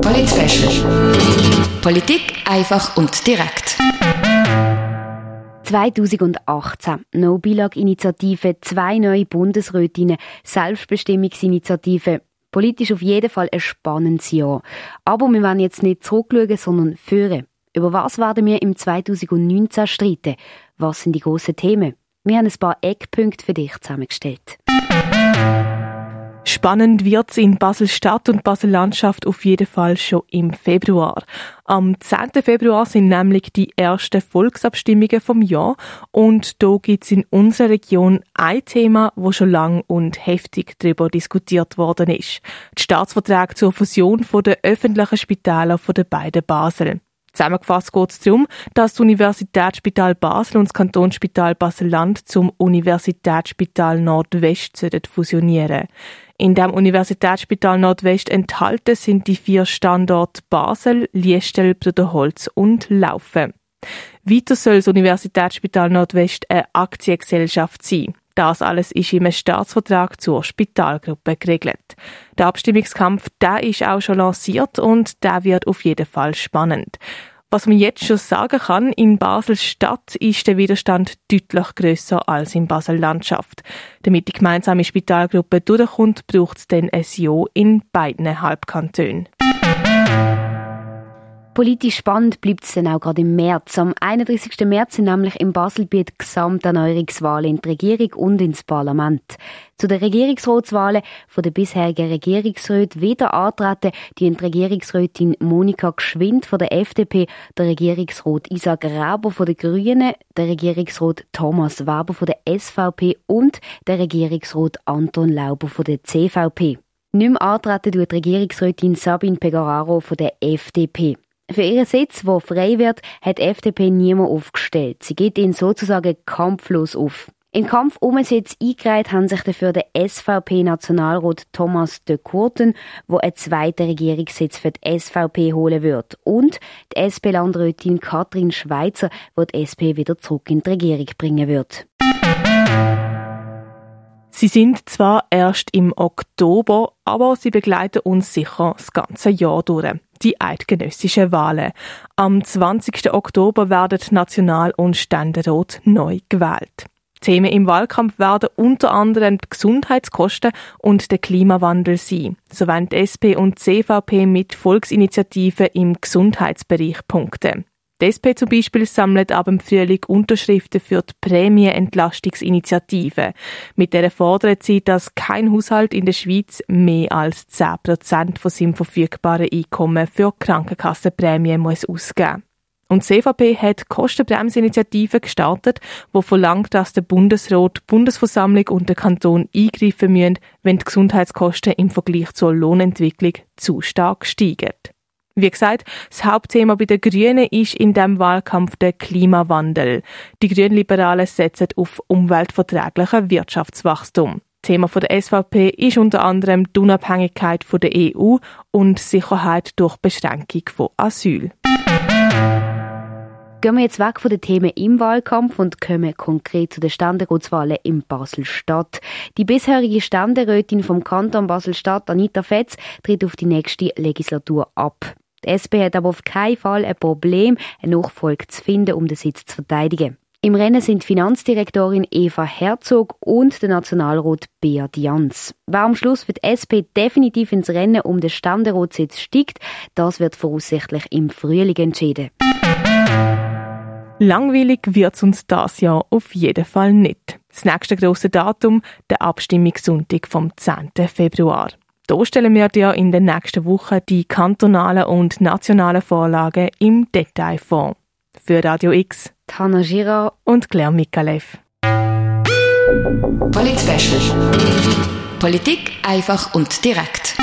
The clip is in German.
Polit Politik einfach und direkt. 2018. No-Bilag-Initiative, zwei neue Bundesrätinnen, Selbstbestimmungsinitiative. Politisch auf jeden Fall ein spannendes Jahr. Aber wir werden jetzt nicht zurückschauen, sondern führen. Über was werden wir im 2019 streiten? Was sind die grossen Themen? Wir haben ein paar Eckpunkte für dich zusammengestellt. Spannend wird's in Basel-Stadt und Basel-Landschaft auf jeden Fall schon im Februar. Am 10. Februar sind nämlich die ersten Volksabstimmungen vom Jahr und da gibt's in unserer Region ein Thema, wo schon lang und heftig darüber diskutiert worden ist. Die Staatsverträge zur Fusion der öffentlichen Spitäler von den beiden Basel. Zusammengefasst geht es darum, dass das Universitätsspital Basel und das Kantonsspital Basel-Land zum Universitätsspital Nordwest fusionieren In dem Universitätsspital Nordwest enthalten sind die vier Standorte Basel, Liestel, Bruderholz und Laufen. Weiter soll das Universitätsspital Nordwest eine Aktiengesellschaft sein. Das alles ist im Staatsvertrag zur Spitalgruppe geregelt. Der Abstimmungskampf, der ist auch schon lanciert und der wird auf jeden Fall spannend. Was man jetzt schon sagen kann, in Basel-Stadt ist der Widerstand deutlich grösser als in Basel-Landschaft. Damit die gemeinsame Spitalgruppe durchkommt, braucht es dann ein Ja in beiden Halbkantonen. Politisch spannend bleibt es dann auch gerade im März. Am 31. März sind nämlich im Baselbiet Gesamterneuerungswahlen in die Regierung und ins Parlament. Zu den Regierungsratswahlen von der bisherigen Regierungsräte wieder antreten die Regierungsrätin Monika Geschwind von der FDP, der Regierungsrat Isaac Raber von den Grünen, der Regierungsrat Thomas Weber von der SVP und der Regierungsrat Anton Lauber von der CVP. Nicht mehr antreten tut Regierungsrätin Sabine Pegararo von der FDP. Für ihren Sitz, der frei wird, hat die FDP niemand aufgestellt. Sie geht ihn sozusagen kampflos auf. Im Kampf um den Sitz eingereiht haben sich dafür der SVP-Nationalrat Thomas de Kurten, wo einen zweiten Regierungssitz für die SVP holen wird, und die SP-Landrätin Katrin Schweizer, wo die SP wieder zurück in die Regierung bringen wird. Sie sind zwar erst im Oktober, aber sie begleiten uns sicher das ganze Jahr durch die eidgenössischen Wahlen. Am 20. Oktober werden National- und Ständerat neu gewählt. Themen im Wahlkampf werden unter anderem die Gesundheitskosten und der Klimawandel sein. So wollen die SP und CVP mit Volksinitiativen im Gesundheitsbereich punkten. Die SP zum Beispiel sammelt ab dem Frühling Unterschriften für die Prämienentlastungsinitiative. Mit der fordert sie, dass kein Haushalt in der Schweiz mehr als 10% von seinem verfügbaren Einkommen für Krankenkassenprämien muss ausgeben und die CVP hat Kostenbremsinitiative gestartet, wo verlangt, dass der Bundesrat, die Bundesversammlung und der Kanton eingreifen müssen, wenn die Gesundheitskosten im Vergleich zur Lohnentwicklung zu stark steigen. Wie gesagt, das Hauptthema bei den Grünen ist in dem Wahlkampf der Klimawandel. Die Grünliberalen setzen auf umweltverträglichen Wirtschaftswachstum. Thema der SVP ist unter anderem die Unabhängigkeit der EU und Sicherheit durch Beschränkung von Asyl. Gehen wir jetzt weg von den Themen im Wahlkampf und kommen konkret zu den Ständeratswahlen in Basel-Stadt. Die bisherige Ständerätin vom Kanton Basel-Stadt, Anita Fetz, tritt auf die nächste Legislatur ab. Die SP hat aber auf keinen Fall ein Problem, eine Nachfolge zu finden, um den Sitz zu verteidigen. Im Rennen sind Finanzdirektorin Eva Herzog und der Nationalrat Beat Jans. Wer am Schluss für die SP definitiv ins Rennen um den Ständeratssitz steigt, das wird voraussichtlich im Frühling entschieden. Langweilig wird's uns das Jahr auf jeden Fall nicht. Das nächste große Datum, der Abstimmungssonntag vom 10. Februar. Da stellen wir dir in den nächsten Wochen die kantonalen und nationalen Vorlagen im Detail vor. Für Radio X, Tana Girard und Claire Mikalev. Polit Politik einfach und direkt.